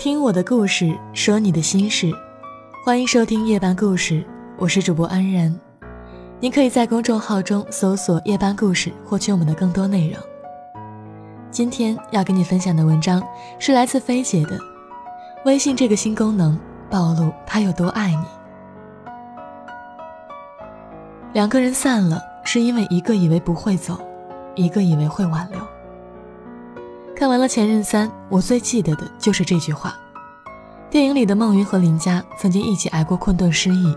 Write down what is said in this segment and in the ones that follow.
听我的故事，说你的心事，欢迎收听夜半故事，我是主播安然。您可以在公众号中搜索“夜班故事”，获取我们的更多内容。今天要跟你分享的文章是来自菲姐的《微信这个新功能暴露他有多爱你》。两个人散了，是因为一个以为不会走，一个以为会挽留。看完了《前任三》，我最记得的就是这句话。电影里的孟云和林佳曾经一起挨过困顿失意，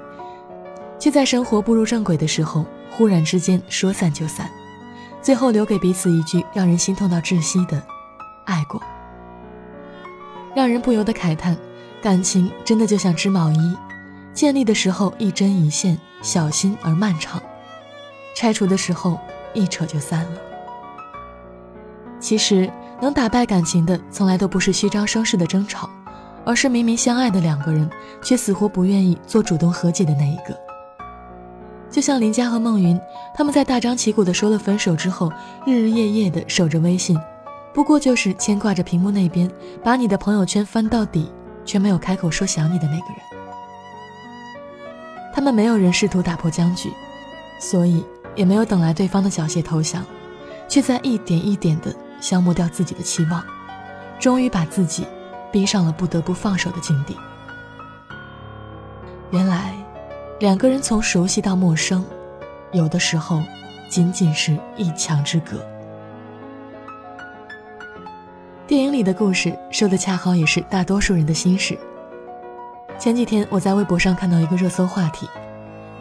却在生活步入正轨的时候，忽然之间说散就散，最后留给彼此一句让人心痛到窒息的“爱过”，让人不由得慨叹：感情真的就像织毛衣，建立的时候一针一线，小心而漫长；拆除的时候一扯就散了。其实。能打败感情的，从来都不是虚张声势的争吵，而是明明相爱的两个人，却死活不愿意做主动和解的那一个。就像林佳和孟云，他们在大张旗鼓的说了分手之后，日日夜夜的守着微信，不过就是牵挂着屏幕那边把你的朋友圈翻到底，却没有开口说想你的那个人。他们没有人试图打破僵局，所以也没有等来对方的缴械投降，却在一点一点的。消磨掉自己的期望，终于把自己逼上了不得不放手的境地。原来，两个人从熟悉到陌生，有的时候仅仅是一墙之隔。电影里的故事说的恰好也是大多数人的心事。前几天我在微博上看到一个热搜话题，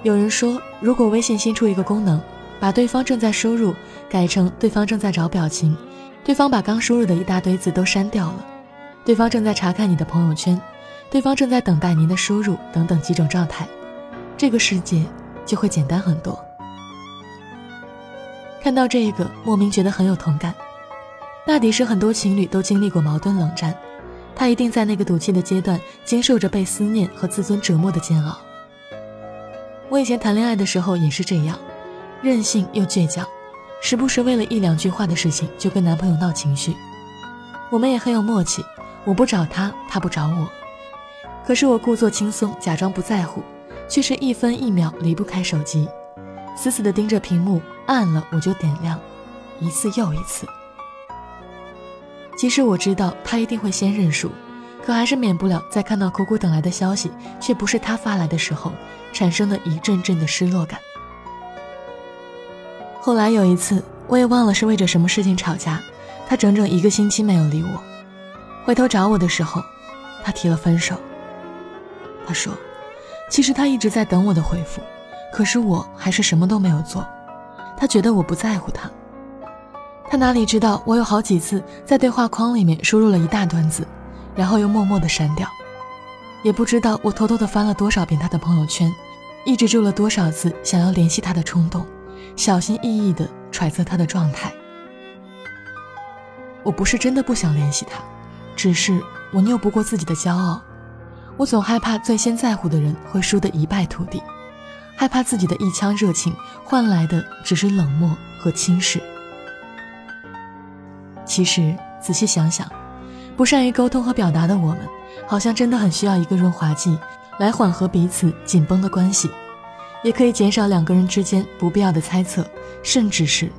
有人说，如果微信新出一个功能，把对方正在输入改成对方正在找表情。对方把刚输入的一大堆字都删掉了，对方正在查看你的朋友圈，对方正在等待您的输入等等几种状态，这个世界就会简单很多。看到这个，莫名觉得很有同感。大抵是很多情侣都经历过矛盾冷战，他一定在那个赌气的阶段经受着被思念和自尊折磨的煎熬。我以前谈恋爱的时候也是这样，任性又倔强。时不时为了一两句话的事情就跟男朋友闹情绪，我们也很有默契，我不找他，他不找我。可是我故作轻松，假装不在乎，却是一分一秒离不开手机，死死地盯着屏幕，暗了我就点亮，一次又一次。即使我知道他一定会先认输，可还是免不了在看到苦苦等来的消息却不是他发来的时候，产生了一阵阵的失落感。后来有一次，我也忘了是为着什么事情吵架，他整整一个星期没有理我。回头找我的时候，他提了分手。他说，其实他一直在等我的回复，可是我还是什么都没有做。他觉得我不在乎他。他哪里知道，我有好几次在对话框里面输入了一大段字，然后又默默的删掉。也不知道我偷偷的翻了多少遍他的朋友圈，抑制住了多少次想要联系他的冲动。小心翼翼地揣测他的状态。我不是真的不想联系他，只是我拗不过自己的骄傲。我总害怕最先在乎的人会输得一败涂地，害怕自己的一腔热情换来的只是冷漠和轻视。其实仔细想想，不善于沟通和表达的我们，好像真的很需要一个润滑剂，来缓和彼此紧绷的关系。也可以减少两个人之间不必要的猜测，甚至是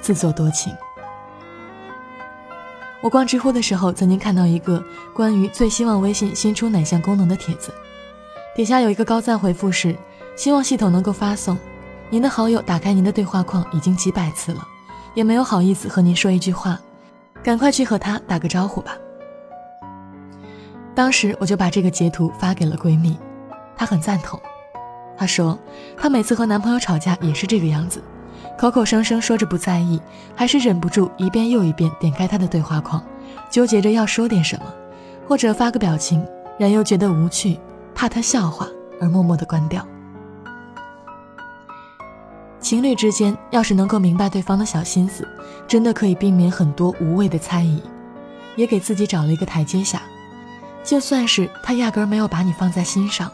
自作多情。我逛知乎的时候，曾经看到一个关于最希望微信新出哪项功能的帖子，底下有一个高赞回复是：希望系统能够发送，您的好友打开您的对话框已经几百次了，也没有好意思和您说一句话，赶快去和他打个招呼吧。当时我就把这个截图发给了闺蜜，她很赞同。她说，她每次和男朋友吵架也是这个样子，口口声声说着不在意，还是忍不住一遍又一遍点开他的对话框，纠结着要说点什么，或者发个表情，然又觉得无趣，怕他笑话而默默的关掉。情侣之间要是能够明白对方的小心思，真的可以避免很多无谓的猜疑，也给自己找了一个台阶下。就算是他压根没有把你放在心上。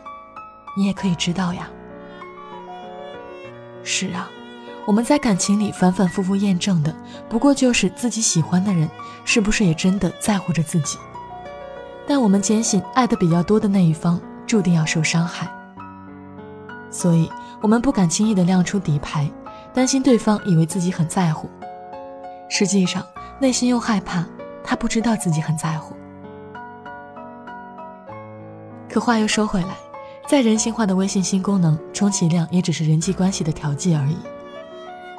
你也可以知道呀。是啊，我们在感情里反反复复验证的，不过就是自己喜欢的人是不是也真的在乎着自己。但我们坚信，爱的比较多的那一方注定要受伤害，所以我们不敢轻易的亮出底牌，担心对方以为自己很在乎，实际上内心又害怕他不知道自己很在乎。可话又说回来，再人性化的微信新功能，充其量也只是人际关系的调剂而已。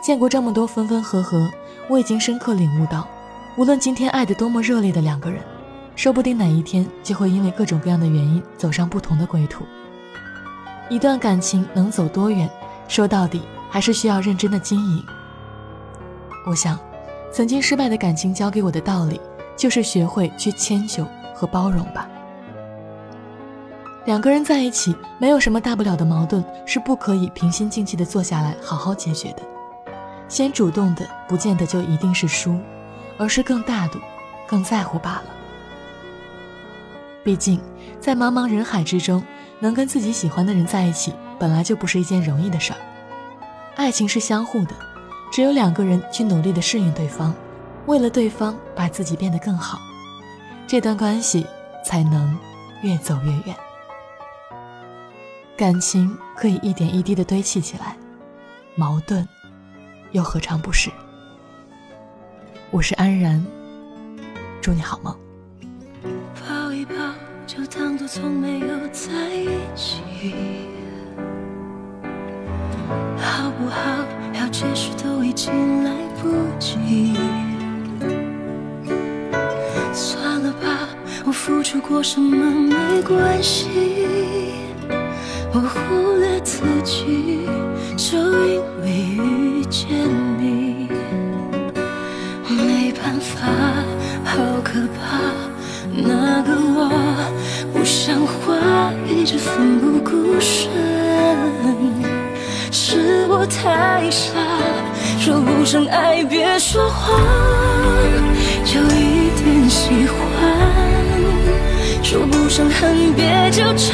见过这么多分分合合，我已经深刻领悟到，无论今天爱得多么热烈的两个人。说不定哪一天就会因为各种各样的原因走上不同的归途。一段感情能走多远，说到底还是需要认真的经营。我想，曾经失败的感情教给我的道理，就是学会去迁就和包容吧。两个人在一起，没有什么大不了的矛盾，是不可以平心静气的坐下来好好解决的。先主动的，不见得就一定是输，而是更大度、更在乎罢了。毕竟，在茫茫人海之中，能跟自己喜欢的人在一起，本来就不是一件容易的事儿。爱情是相互的，只有两个人去努力的适应对方，为了对方把自己变得更好，这段关系才能越走越远。感情可以一点一滴的堆砌起来，矛盾又何尝不是？我是安然，祝你好梦。抱一抱就当作从没有在一起，好不好？要解释都已经来不及。算了吧，我付出过什么没关系，我忽略自己，就因为遇见你，没办法，好可怕。那个我不像话，一直奋不顾身，是我太傻，说不上爱别说谎，就一点喜欢，说不上恨别纠缠，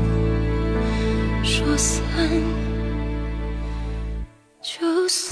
算。就算。